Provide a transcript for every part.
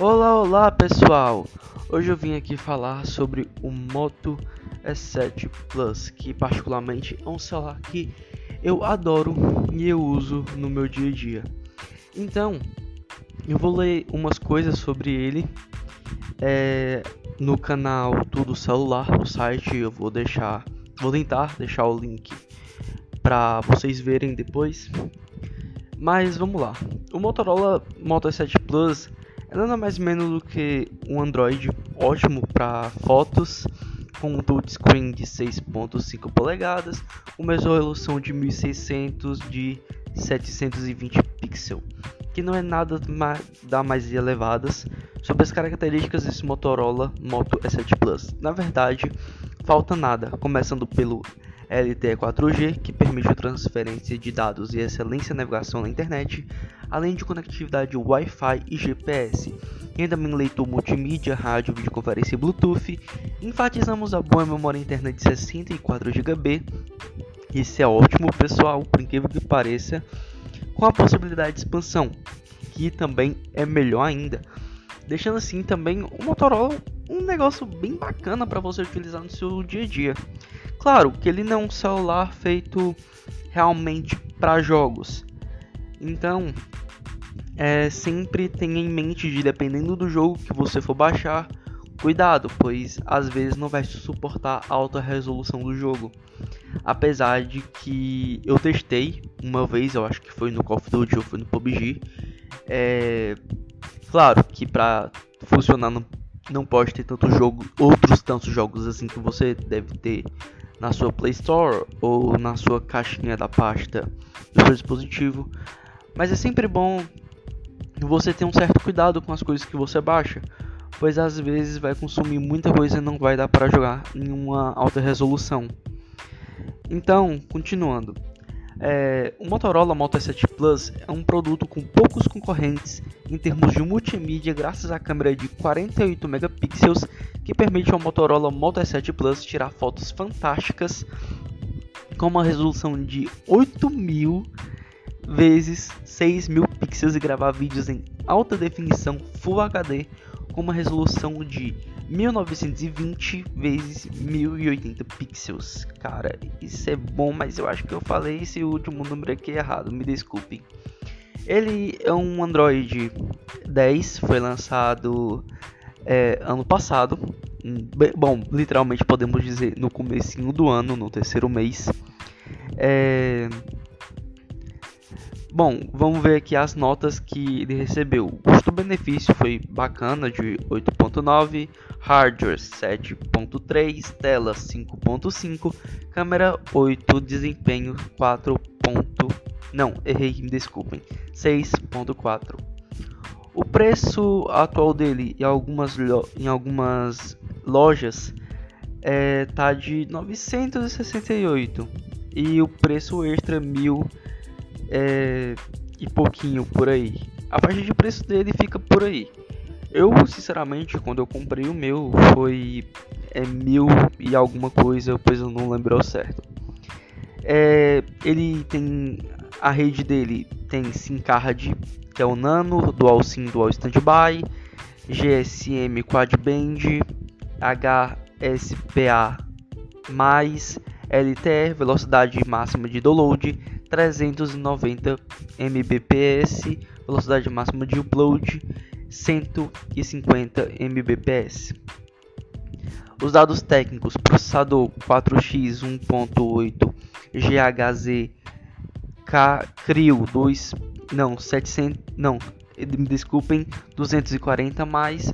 Olá, olá pessoal! Hoje eu vim aqui falar sobre o Moto S7 Plus, que particularmente é um celular que eu adoro e eu uso no meu dia a dia. Então, eu vou ler umas coisas sobre ele é, no canal Tudo Celular, no site. Eu vou deixar, vou tentar deixar o link para vocês verem depois. Mas vamos lá. O Motorola Moto S7 Plus é nada mais menos do que um Android ótimo para fotos com um touchscreen de 6.5 polegadas, uma resolução de 1600 de 720 pixels, que não é nada da mais elevadas sobre as características desse Motorola Moto S7 Plus. Na verdade, falta nada, começando pelo LTE 4G, que permite a transferência de dados e excelência navegação na internet, além de conectividade Wi-Fi e GPS. E também leitor multimídia, rádio, videoconferência e Bluetooth. Enfatizamos a boa memória interna de 64 GB. Isso é ótimo, pessoal, por incrível que pareça, com a possibilidade de expansão, que também é melhor ainda. Deixando assim também o Motorola um negócio bem bacana para você utilizar no seu dia a dia. Claro que ele não é um celular feito realmente para jogos. Então, é, sempre tenha em mente de dependendo do jogo que você for baixar, cuidado, pois às vezes não vai suportar a alta resolução do jogo. Apesar de que eu testei uma vez, eu acho que foi no Call of Duty ou foi no PUBG. É, claro que para funcionar no não pode ter tanto jogo, outros tantos jogos assim que você deve ter na sua Play Store ou na sua caixinha da pasta do seu dispositivo. Mas é sempre bom você ter um certo cuidado com as coisas que você baixa, pois às vezes vai consumir muita coisa e não vai dar para jogar em uma alta resolução. Então, continuando. É, o Motorola Moto S7 Plus é um produto com poucos concorrentes em termos de multimídia graças à câmera de 48 megapixels que permite ao Motorola Moto S7 Plus tirar fotos fantásticas com uma resolução de 8000 vezes 6000 pixels e gravar vídeos em alta definição Full HD com uma resolução de 1920 vezes 1080 pixels. Cara, isso é bom, mas eu acho que eu falei esse último número aqui errado, me desculpem. Ele é um Android 10, foi lançado é, ano passado. Bom, literalmente podemos dizer no comecinho do ano, no terceiro mês. É, Bom, vamos ver aqui as notas que ele recebeu. Custo-benefício foi bacana, de 8.9, hardware 7.3, tela 5.5, câmera 8, desempenho 4. Não, errei, me desculpem, 6.4. O preço atual dele em algumas, em algumas lojas é, tá de 968 e o preço extra 1000 é, e pouquinho por aí. A faixa de preço dele fica por aí. Eu, sinceramente, quando eu comprei o meu, foi é, mil e alguma coisa, pois eu não lembro ao certo. É, ele tem a rede dele tem SIM card, que é o Nano, Dual SIM, Dual Standby, GSM Quad Band, HSPA+, LTE, velocidade máxima de download 390 Mbps, velocidade máxima de upload 150 Mbps. Os dados técnicos: processador 4x 1.8 GHz K Creo 2 não 700 não me desculpem 240 mais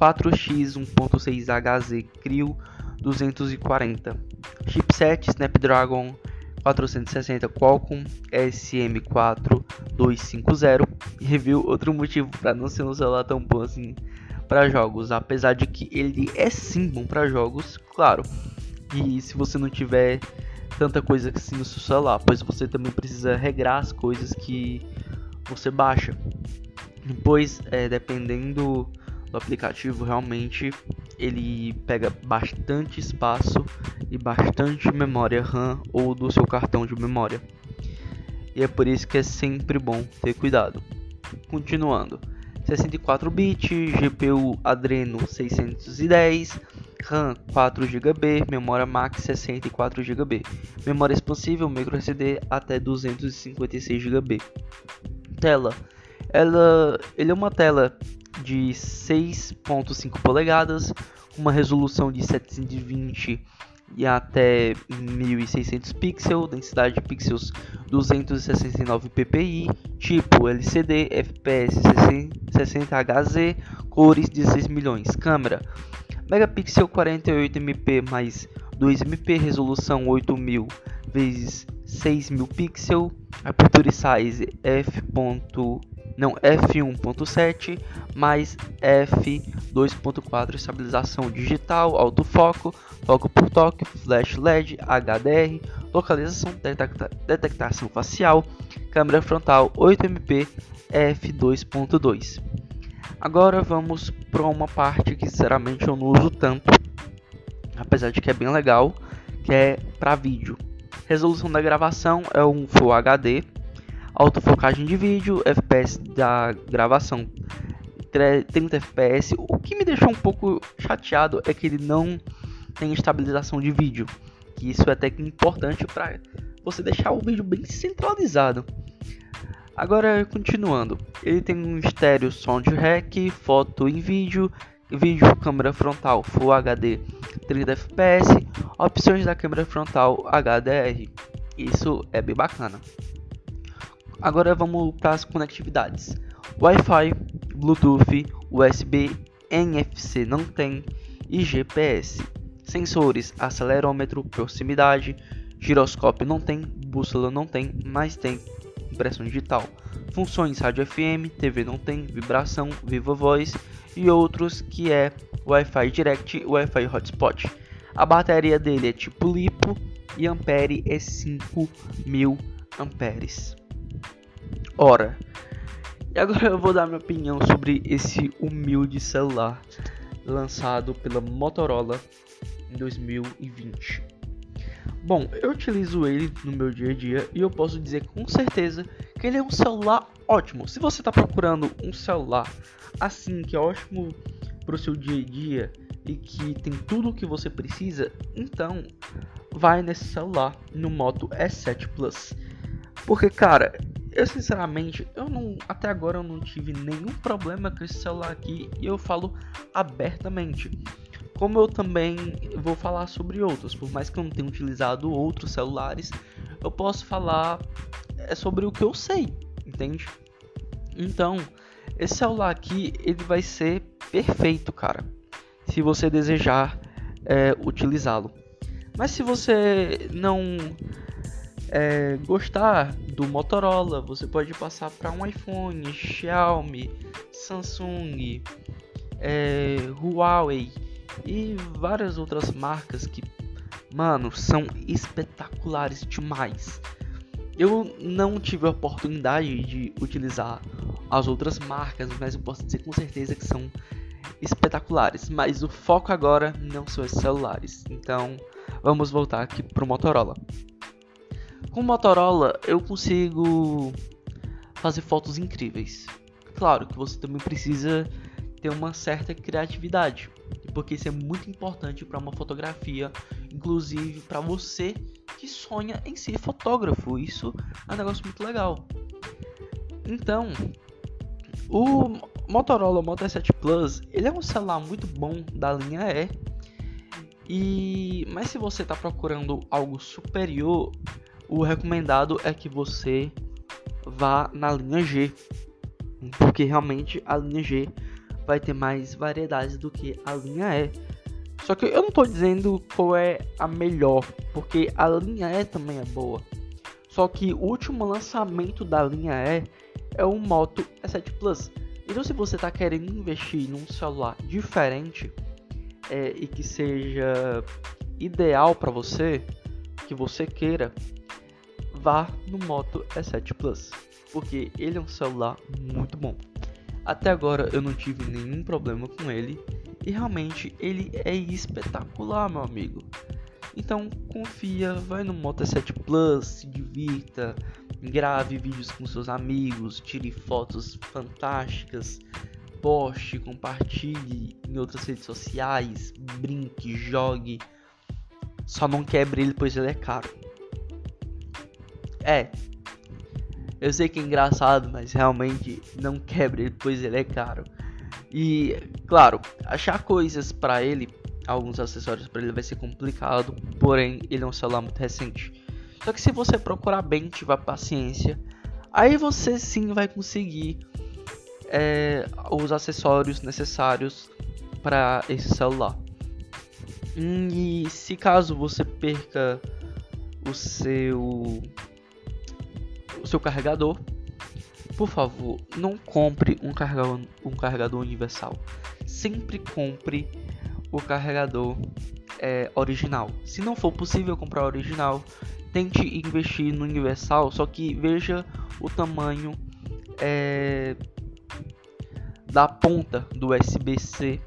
4x 1.6 HZ Creo 240 chipset Snapdragon 460 Qualcomm SM4250 review outro motivo para não ser um celular tão bom assim para jogos, apesar de que ele é sim bom para jogos, claro. E se você não tiver tanta coisa assim no seu celular, pois você também precisa regrar as coisas que você baixa. Pois é, dependendo do aplicativo, realmente ele pega bastante espaço e bastante memória RAM ou do seu cartão de memória. E é por isso que é sempre bom ter cuidado. Continuando, 64 bits, GPU Adreno 610, RAM 4 GB, memória max 64 GB, memória expansível microSD até 256 GB. Tela, ela, ele é uma tela de 6.5 polegadas, uma resolução de 720 e até 1600 pixels, densidade de pixels 269 ppi, tipo LCD, FPS 60 Hz, cores 16 milhões, câmera megapixel 48 MP mais 2 MP, resolução 8000 vezes 6000 pixels, aperture size f. não f1.7 mais f2.4 estabilização digital, autofoco, foco por toque, flash LED, HDR, localização, detecta, detectação facial, câmera frontal 8MP f2.2. Agora vamos para uma parte que sinceramente eu não uso tanto, apesar de que é bem legal, que é para vídeo. Resolução da gravação é um Full HD, autofocagem de vídeo, FPS da gravação 30 FPS. O que me deixou um pouco chateado é que ele não tem estabilização de vídeo, que isso é até que importante para você deixar o vídeo bem centralizado. Agora, continuando, ele tem um estéreo sound rec, foto em vídeo, vídeo câmera frontal Full HD 30 fps, opções da câmera frontal HDR. Isso é bem bacana. Agora vamos para as conectividades. Wi-Fi, Bluetooth, USB, NFC não tem e GPS. Sensores, acelerômetro, proximidade, giroscópio não tem, bússola não tem, mas tem impressão digital. Funções rádio FM, TV não tem, vibração, viva voz e outros que é Wi-Fi Direct, Wi-Fi Hotspot. A bateria dele é tipo lipo e ampere é 5000 amperes. Ora, e agora eu vou dar minha opinião sobre esse humilde celular lançado pela Motorola em 2020. Bom, eu utilizo ele no meu dia a dia e eu posso dizer com certeza que ele é um celular ótimo. Se você está procurando um celular assim que é ótimo para o seu dia a dia e que tem tudo o que você precisa, então vai nesse celular no Moto S7 Plus. Porque cara, eu sinceramente, eu não até agora eu não tive nenhum problema com esse celular aqui e eu falo abertamente. Como eu também vou falar sobre outros, por mais que eu não tenha utilizado outros celulares, eu posso falar é sobre o que eu sei, entende? Então, esse celular aqui ele vai ser perfeito, cara, se você desejar é, utilizá-lo. Mas se você não é, gostar do Motorola, você pode passar para um iPhone, Xiaomi, Samsung, é, Huawei e várias outras marcas que, mano, são espetaculares demais. Eu não tive a oportunidade de utilizar as outras marcas, mas eu posso dizer com certeza que são espetaculares. Mas o foco agora não são os celulares. Então, vamos voltar aqui pro Motorola. Com Motorola, eu consigo fazer fotos incríveis. Claro que você também precisa ter uma certa criatividade, porque isso é muito importante para uma fotografia, inclusive para você que sonha em ser fotógrafo. Isso é um negócio muito legal. Então, o Motorola Moto S7 Plus, ele é um celular muito bom da linha E. E mas se você está procurando algo superior, o recomendado é que você vá na linha G, porque realmente a linha G vai ter mais variedades do que a linha E. Só que eu não estou dizendo qual é a melhor, porque a linha E também é boa. Só que o último lançamento da linha E é o Moto E7 Plus. Então se você está querendo investir num celular diferente é, e que seja ideal para você, que você queira, vá no Moto E7 Plus, porque ele é um celular muito bom. Até agora eu não tive nenhum problema com ele e realmente ele é espetacular, meu amigo. Então confia, vai no Moto 7 Plus, se divirta, grave vídeos com seus amigos, tire fotos fantásticas, poste, compartilhe em outras redes sociais, brinque, jogue. Só não quebre ele, pois ele é caro. É. Eu sei que é engraçado, mas realmente não quebre ele, pois ele é caro. E, claro, achar coisas para ele, alguns acessórios para ele vai ser complicado, porém ele é um celular muito recente. Só que se você procurar bem, tiver paciência, aí você sim vai conseguir é, os acessórios necessários para esse celular. E se caso você perca o seu seu carregador, por favor, não compre um carregador, um carregador universal. Sempre compre o carregador é, original. Se não for possível comprar original, tente investir no universal, só que veja o tamanho é, da ponta do USB-C,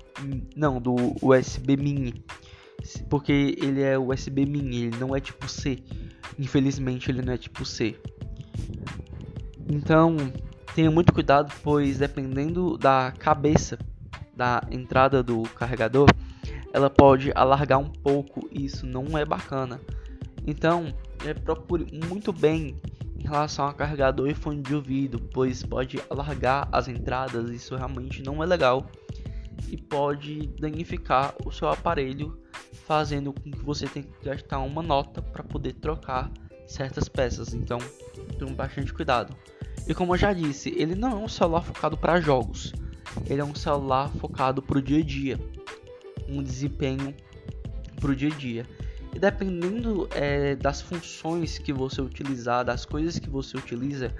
não, do USB mini, porque ele é USB mini, ele não é tipo C. Infelizmente ele não é tipo C. Então, tenha muito cuidado, pois dependendo da cabeça da entrada do carregador, ela pode alargar um pouco e isso não é bacana. Então, é, procure muito bem em relação a carregador e fone de ouvido, pois pode alargar as entradas, isso realmente não é legal e pode danificar o seu aparelho, fazendo com que você tenha que gastar uma nota para poder trocar certas peças. Então, tenha bastante cuidado. E como eu já disse, ele não é um celular focado para jogos. Ele é um celular focado para o dia a dia, um desempenho para o dia a dia. E dependendo é, das funções que você utilizar, das coisas que você utiliza,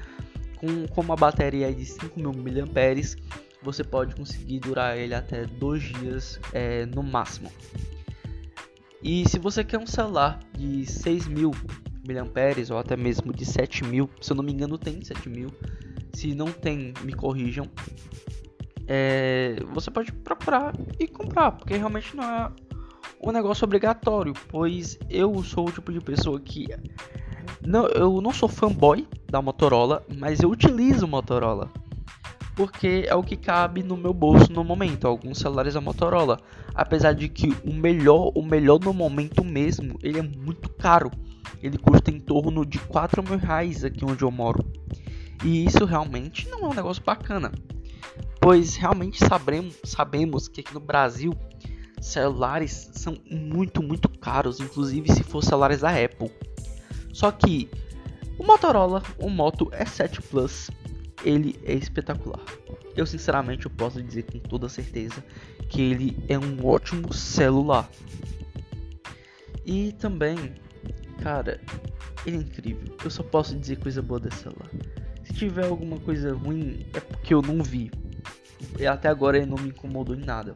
com, com uma bateria de 5.000 mAh, você pode conseguir durar ele até dois dias é, no máximo. E se você quer um celular de 6.000 mAh ou até mesmo de 7.000, se eu não me engano tem 7.000, se não tem, me corrijam. É, você pode procurar e comprar, porque realmente não é um negócio obrigatório, pois eu sou o tipo de pessoa que não, eu não sou fanboy da Motorola, mas eu utilizo Motorola. Porque é o que cabe no meu bolso no momento, alguns celulares da Motorola. Apesar de que o melhor, o melhor no momento mesmo, ele é muito caro. Ele custa em torno de 4 mil reais aqui onde eu moro. E isso realmente não é um negócio bacana. Pois realmente sabemos, sabemos que aqui no Brasil celulares são muito, muito caros, inclusive se for celulares da Apple. Só que o Motorola, o Moto E7 Plus, ele é espetacular. Eu sinceramente eu posso dizer com toda certeza que ele é um ótimo celular. E também, cara, ele é incrível. Eu só posso dizer coisa boa desse celular. Se tiver alguma coisa ruim, é porque eu não vi. E até agora ele não me incomodou em nada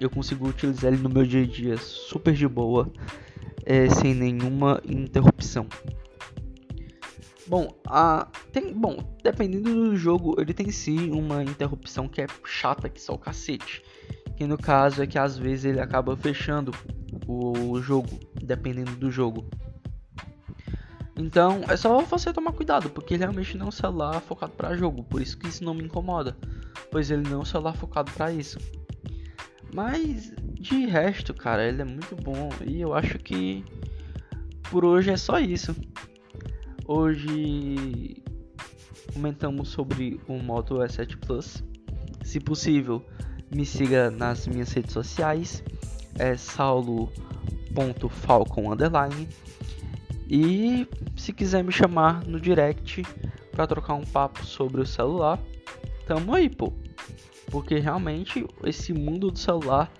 eu consigo utilizar ele no meu dia a dia super de boa, é, sem nenhuma interrupção. Bom, a, tem, bom, dependendo do jogo, ele tem sim uma interrupção que é chata que só o cacete. Que no caso é que às vezes ele acaba fechando o jogo, dependendo do jogo. Então é só você tomar cuidado, porque ele realmente não é um celular focado para jogo, por isso que isso não me incomoda, pois ele não é um celular focado para isso. Mas de resto, cara, ele é muito bom e eu acho que por hoje é só isso. Hoje comentamos sobre o Moto E7 Plus. Se possível, me siga nas minhas redes sociais, é saulo.falcon underline. E se quiser me chamar no direct para trocar um papo sobre o celular, tamo aí, pô porque realmente esse mundo do celular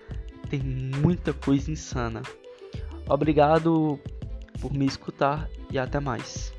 tem muita coisa insana. Obrigado por me escutar e até mais.